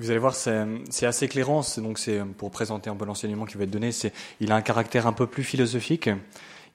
Vous allez voir, c'est assez éclairant. Donc, c'est pour présenter un peu l'enseignement qui va être donné. C'est, il a un caractère un peu plus philosophique.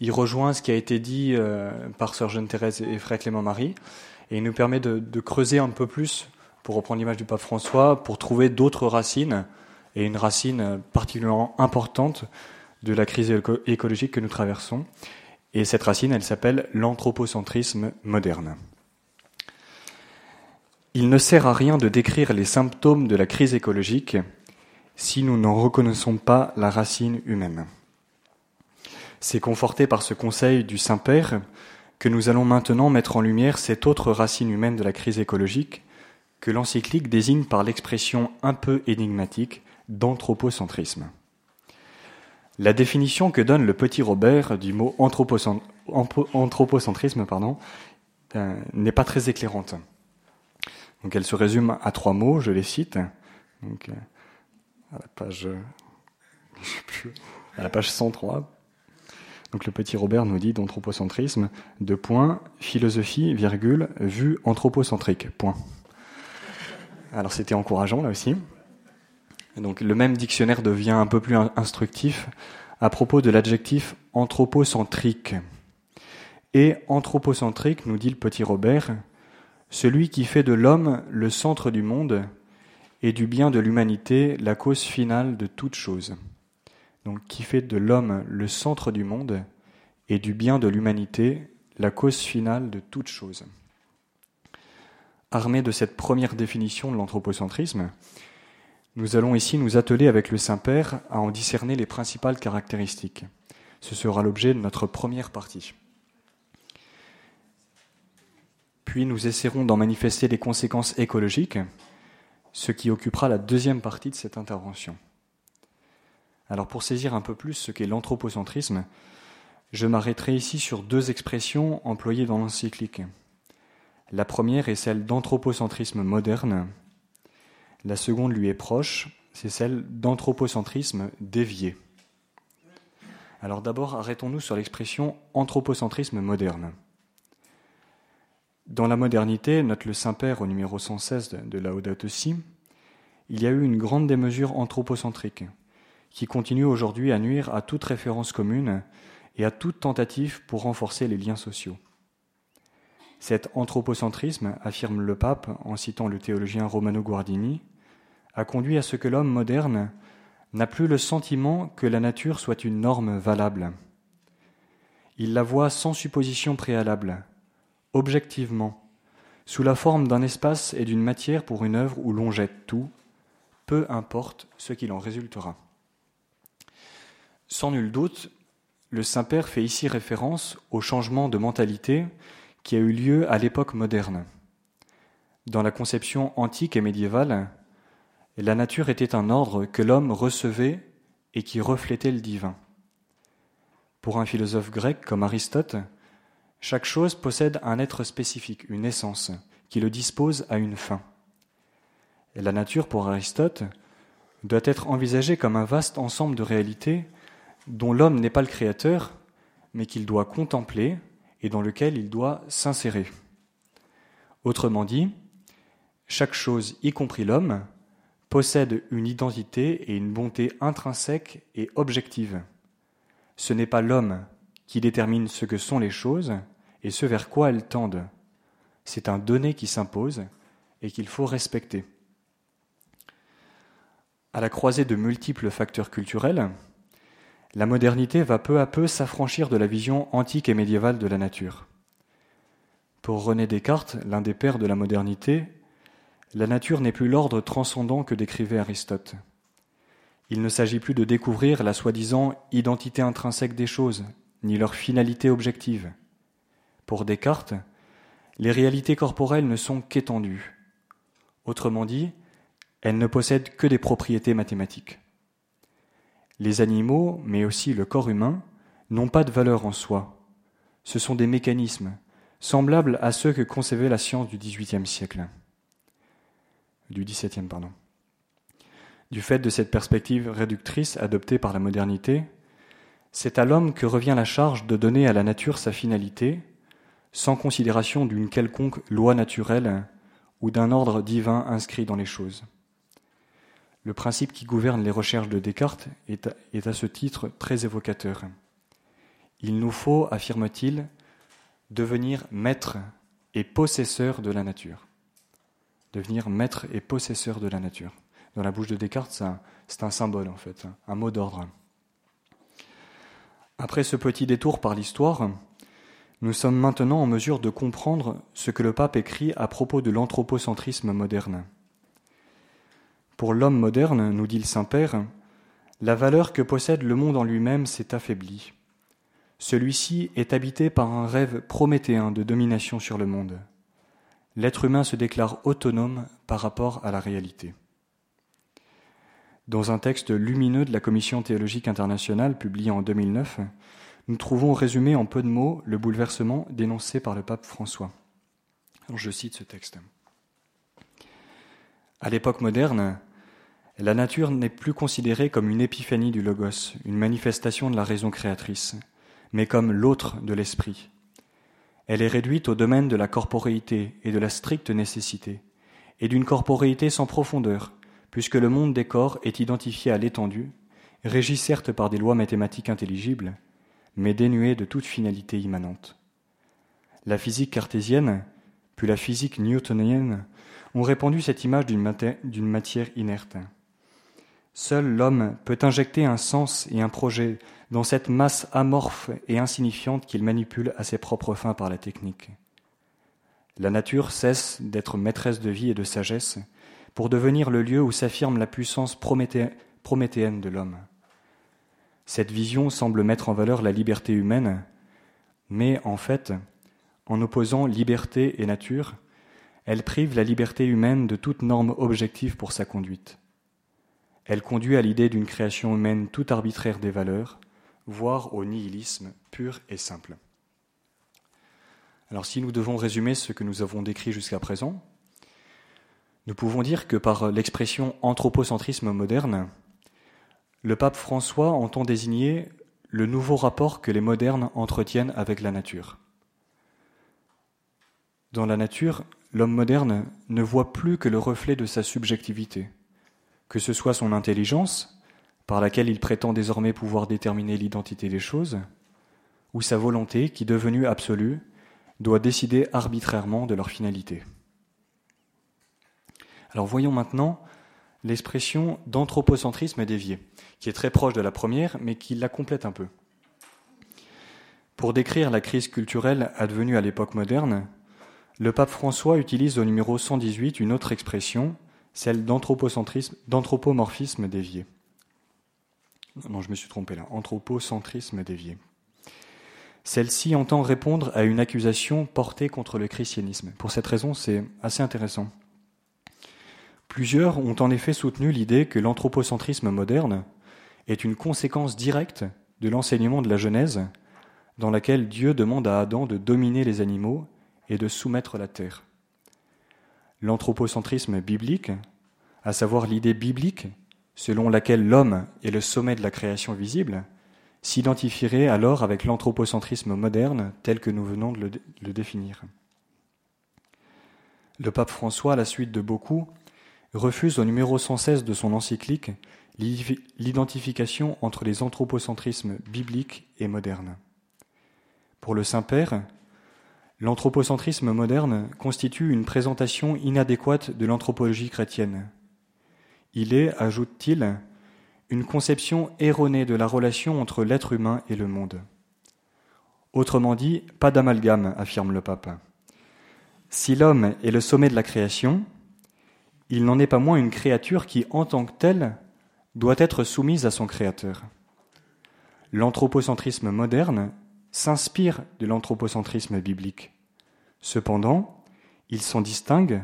Il rejoint ce qui a été dit euh, par Sœur Jeanne Thérèse et Frère Clément Marie, et il nous permet de, de creuser un peu plus, pour reprendre l'image du pape François, pour trouver d'autres racines et une racine particulièrement importante de la crise écologique que nous traversons. Et cette racine, elle s'appelle l'anthropocentrisme moderne. Il ne sert à rien de décrire les symptômes de la crise écologique si nous n'en reconnaissons pas la racine humaine. C'est conforté par ce conseil du Saint-Père que nous allons maintenant mettre en lumière cette autre racine humaine de la crise écologique que l'encyclique désigne par l'expression un peu énigmatique d'anthropocentrisme. La définition que donne le petit Robert du mot anthropocentrisme euh, n'est pas très éclairante. Donc elle se résume à trois mots, je les cite. Donc, euh, à la page, à la page 103. Donc le petit Robert nous dit d'anthropocentrisme, de point, philosophie, virgule, vue anthropocentrique, point. Alors c'était encourageant là aussi. Donc le même dictionnaire devient un peu plus instructif à propos de l'adjectif anthropocentrique. Et anthropocentrique, nous dit le petit Robert, celui qui fait de l'homme le centre du monde et du bien de l'humanité la cause finale de toute chose. Donc qui fait de l'homme le centre du monde et du bien de l'humanité la cause finale de toute chose. Armé de cette première définition de l'anthropocentrisme, nous allons ici nous atteler avec le Saint-Père à en discerner les principales caractéristiques. Ce sera l'objet de notre première partie. Puis nous essaierons d'en manifester les conséquences écologiques, ce qui occupera la deuxième partie de cette intervention. Alors pour saisir un peu plus ce qu'est l'anthropocentrisme, je m'arrêterai ici sur deux expressions employées dans l'encyclique. La première est celle d'anthropocentrisme moderne, la seconde lui est proche, c'est celle d'anthropocentrisme dévié. Alors d'abord, arrêtons-nous sur l'expression anthropocentrisme moderne. Dans la modernité, note le Saint-Père au numéro 116 de Laudato Si, il y a eu une grande démesure anthropocentrique qui continue aujourd'hui à nuire à toute référence commune et à toute tentative pour renforcer les liens sociaux. Cet anthropocentrisme, affirme le pape en citant le théologien Romano Guardini, a conduit à ce que l'homme moderne n'a plus le sentiment que la nature soit une norme valable. Il la voit sans supposition préalable, objectivement, sous la forme d'un espace et d'une matière pour une œuvre où l'on jette tout, peu importe ce qu'il en résultera. Sans nul doute, le Saint-Père fait ici référence au changement de mentalité qui a eu lieu à l'époque moderne. Dans la conception antique et médiévale, la nature était un ordre que l'homme recevait et qui reflétait le divin. Pour un philosophe grec comme Aristote, chaque chose possède un être spécifique, une essence, qui le dispose à une fin. La nature, pour Aristote, doit être envisagée comme un vaste ensemble de réalités dont l'homme n'est pas le créateur, mais qu'il doit contempler et dans lequel il doit s'insérer. Autrement dit, chaque chose, y compris l'homme, possède une identité et une bonté intrinsèque et objective. Ce n'est pas l'homme qui détermine ce que sont les choses, et ce vers quoi elles tendent. C'est un donné qui s'impose et qu'il faut respecter. À la croisée de multiples facteurs culturels, la modernité va peu à peu s'affranchir de la vision antique et médiévale de la nature. Pour René Descartes, l'un des pères de la modernité, la nature n'est plus l'ordre transcendant que décrivait Aristote. Il ne s'agit plus de découvrir la soi-disant identité intrinsèque des choses, ni leur finalité objective. Pour Descartes, les réalités corporelles ne sont qu'étendues. Autrement dit, elles ne possèdent que des propriétés mathématiques. Les animaux, mais aussi le corps humain, n'ont pas de valeur en soi. Ce sont des mécanismes, semblables à ceux que concevait la science du XVIIIe siècle. Du XVIIe, pardon. Du fait de cette perspective réductrice adoptée par la modernité, c'est à l'homme que revient la charge de donner à la nature sa finalité, sans considération d'une quelconque loi naturelle ou d'un ordre divin inscrit dans les choses. Le principe qui gouverne les recherches de Descartes est à, ce titre très évocateur. Il nous faut, affirme-t-il, devenir maître et possesseur de la nature. Devenir maître et possesseur de la nature. Dans la bouche de Descartes, c'est un, symbole en fait, un mot d'ordre. Après ce petit détour par l'histoire, nous sommes maintenant en mesure de comprendre ce que le pape écrit à propos de l'anthropocentrisme moderne. Pour l'homme moderne, nous dit le Saint-Père, la valeur que possède le monde en lui-même s'est affaiblie. Celui-ci est habité par un rêve prométhéen de domination sur le monde. L'être humain se déclare autonome par rapport à la réalité. Dans un texte lumineux de la Commission théologique internationale publié en 2009, nous trouvons résumé en peu de mots le bouleversement dénoncé par le pape François. je cite ce texte. À l'époque moderne, la nature n'est plus considérée comme une épiphanie du logos, une manifestation de la raison créatrice mais comme l'autre de l'esprit. Elle est réduite au domaine de la corporéité et de la stricte nécessité, et d'une corporéité sans profondeur, puisque le monde des corps est identifié à l'étendue, régi certes par des lois mathématiques intelligibles, mais dénué de toute finalité immanente. La physique cartésienne, puis la physique newtonienne, ont répandu cette image d'une matière inerte. Seul l'homme peut injecter un sens et un projet dans cette masse amorphe et insignifiante qu'il manipule à ses propres fins par la technique. La nature cesse d'être maîtresse de vie et de sagesse pour devenir le lieu où s'affirme la puissance prométhéenne de l'homme. Cette vision semble mettre en valeur la liberté humaine, mais en fait, en opposant liberté et nature, elle prive la liberté humaine de toute norme objective pour sa conduite. Elle conduit à l'idée d'une création humaine tout arbitraire des valeurs, voire au nihilisme pur et simple. Alors si nous devons résumer ce que nous avons décrit jusqu'à présent, nous pouvons dire que par l'expression anthropocentrisme moderne, le pape François entend désigner le nouveau rapport que les modernes entretiennent avec la nature. Dans la nature, l'homme moderne ne voit plus que le reflet de sa subjectivité, que ce soit son intelligence, par laquelle il prétend désormais pouvoir déterminer l'identité des choses, ou sa volonté, qui devenue absolue, doit décider arbitrairement de leur finalité. Alors voyons maintenant l'expression d'anthropocentrisme dévié, qui est très proche de la première, mais qui la complète un peu. Pour décrire la crise culturelle advenue à l'époque moderne, le pape François utilise au numéro 118 une autre expression, celle d'anthropomorphisme dévié. Non, je me suis trompé là. Anthropocentrisme dévié. Celle-ci entend répondre à une accusation portée contre le christianisme. Pour cette raison, c'est assez intéressant. Plusieurs ont en effet soutenu l'idée que l'anthropocentrisme moderne est une conséquence directe de l'enseignement de la Genèse, dans laquelle Dieu demande à Adam de dominer les animaux et de soumettre la terre. L'anthropocentrisme biblique, à savoir l'idée biblique selon laquelle l'homme est le sommet de la création visible, s'identifierait alors avec l'anthropocentrisme moderne tel que nous venons de le, définir. Le pape François, à la suite de beaucoup, refuse au numéro 116 de son encyclique l'identification entre les anthropocentrismes bibliques et modernes. Pour le Saint-Père, l'anthropocentrisme moderne constitue une présentation inadéquate de l'anthropologie chrétienne, il est, ajoute-t-il, une conception erronée de la relation entre l'être humain et le monde. Autrement dit, pas d'amalgame, affirme le pape. Si l'homme est le sommet de la création, il n'en est pas moins une créature qui, en tant que telle, doit être soumise à son Créateur. L'anthropocentrisme moderne s'inspire de l'anthropocentrisme biblique. Cependant, il s'en distingue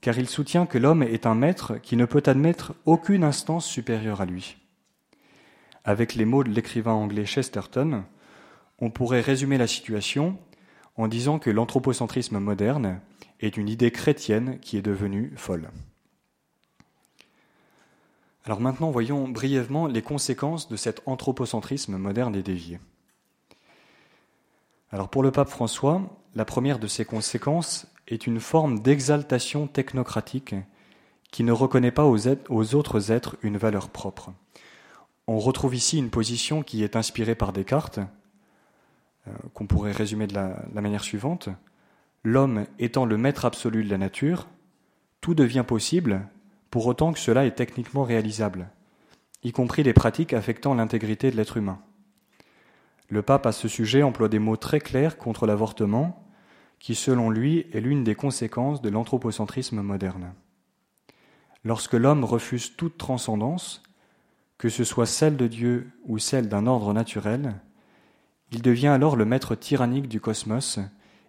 car il soutient que l'homme est un maître qui ne peut admettre aucune instance supérieure à lui. Avec les mots de l'écrivain anglais Chesterton, on pourrait résumer la situation en disant que l'anthropocentrisme moderne est une idée chrétienne qui est devenue folle. Alors maintenant, voyons brièvement les conséquences de cet anthropocentrisme moderne et dévié. Alors pour le pape François, la première de ces conséquences est une forme d'exaltation technocratique qui ne reconnaît pas aux, autres êtres une valeur propre. On retrouve ici une position qui est inspirée par Descartes, euh, qu'on pourrait résumer de la, la manière suivante. L'homme étant le maître absolu de la nature, tout devient possible pour autant que cela est techniquement réalisable, y compris les pratiques affectant l'intégrité de l'être humain. Le pape à ce sujet emploie des mots très clairs contre l'avortement, qui selon lui est l'une des conséquences de l'anthropocentrisme moderne. Lorsque l'homme refuse toute transcendance, que ce soit celle de Dieu ou celle d'un ordre naturel, il devient alors le maître tyrannique du cosmos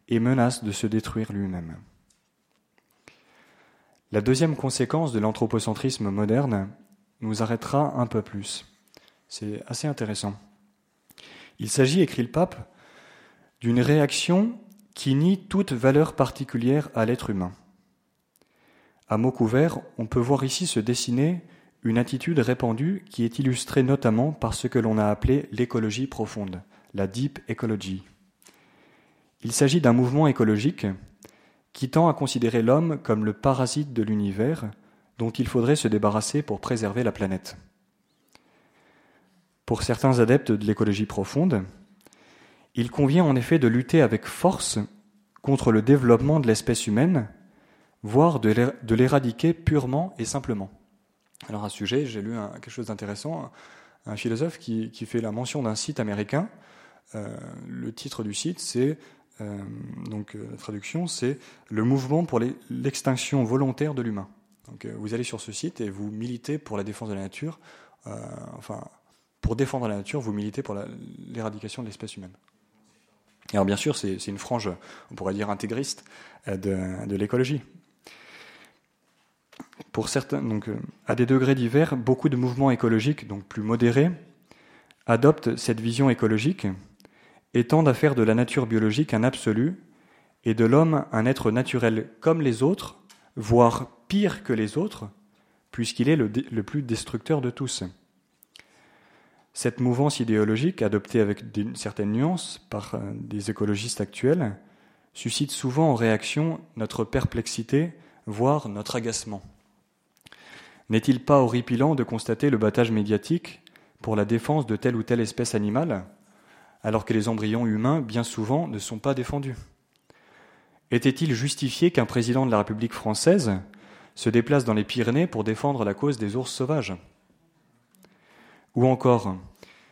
et menace de se détruire lui-même. La deuxième conséquence de l'anthropocentrisme moderne nous arrêtera un peu plus. C'est assez intéressant. Il s'agit, écrit le pape, d'une réaction qui nie toute valeur particulière à l'être humain. À mots couverts, on peut voir ici se dessiner une attitude répandue qui est illustrée notamment par ce que l'on a appelé l'écologie profonde, la deep ecology. Il s'agit d'un mouvement écologique qui tend à considérer l'homme comme le parasite de l'univers dont il faudrait se débarrasser pour préserver la planète. Pour certains adeptes de l'écologie profonde, il convient en effet de lutter avec force contre le développement de l'espèce humaine, voire de l'éradiquer purement et simplement. Alors à ce sujet, j'ai lu quelque chose d'intéressant, un, philosophe qui, fait la mention d'un site américain. Euh, le titre du site, c'est euh, donc euh, la traduction, c'est le mouvement pour l'extinction volontaire de l'humain. Donc vous allez sur ce site et vous militez pour la défense de la nature, enfin pour défendre la nature, vous militez pour l'éradication de l'espèce humaine. Alors bien sûr, c'est une frange, on pourrait dire intégriste, euh, de, l'écologie. Pour certains, donc, euh, à des degrés divers, beaucoup de mouvements écologiques, donc plus modérés, adoptent cette vision écologique et tendent de la nature biologique un absolu et de l'homme un être naturel comme les autres, voire pire que les autres, puisqu'il est le plus destructeur de tous. Cette mouvance idéologique, adoptée avec une certaine nuance par euh, des écologistes actuels, suscite souvent en réaction notre perplexité, voire notre agacement. N'est-il pas horripilant de constater le battage médiatique pour la défense de telle ou telle espèce animale, alors que les embryons humains, bien souvent, ne sont pas défendus. Était-il justifié qu'un président de la République française se déplace dans les Pyrénées pour défendre la cause des ours sauvages? Ou encore,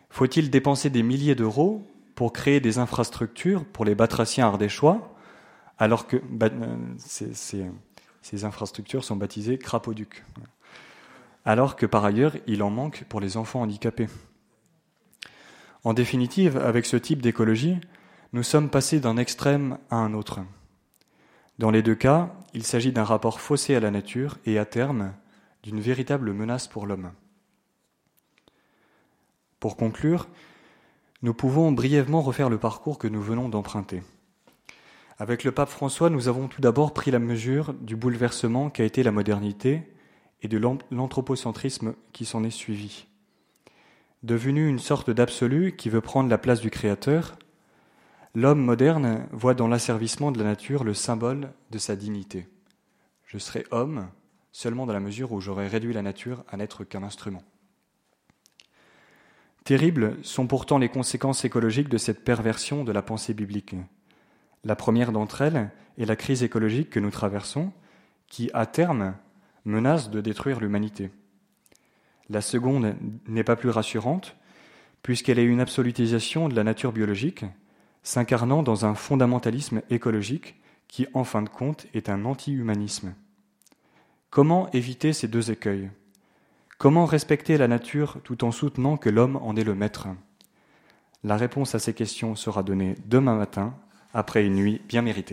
faut-il dépenser des milliers d'euros pour créer des infrastructures pour les batraciens ardéchois, alors que bah, ces, infrastructures sont baptisées crapauducs, alors que par ailleurs il en manque pour les enfants handicapés En définitive, avec ce type d'écologie, nous sommes passés d'un extrême à un autre. Dans les deux cas, il s'agit d'un rapport faussé à la nature et à terme d'une véritable menace pour l'homme. Pour conclure, nous pouvons brièvement refaire le parcours que nous venons d'emprunter. Avec le pape François, nous avons tout d'abord pris la mesure du bouleversement qu'a été la modernité et de l'anthropocentrisme qui s'en est suivi. Devenu une sorte d'absolu qui veut prendre la place du Créateur, l'homme moderne voit dans l'asservissement de la nature le symbole de sa dignité. Je serai homme seulement dans la mesure où j'aurai réduit la nature à n'être qu'un instrument. Terribles sont pourtant les conséquences écologiques de cette perversion de la pensée biblique. La première d'entre elles est la crise écologique que nous traversons, qui, à terme, menace de détruire l'humanité. La seconde n'est pas plus rassurante, puisqu'elle est une absolutisation de la nature biologique, s'incarnant dans un fondamentalisme écologique qui, en fin de compte, est un anti-humanisme. Comment éviter ces deux écueils? Comment respecter la nature tout en soutenant que l'homme en est le maître? La réponse à ces questions sera donnée demain matin, après une nuit bien méritée.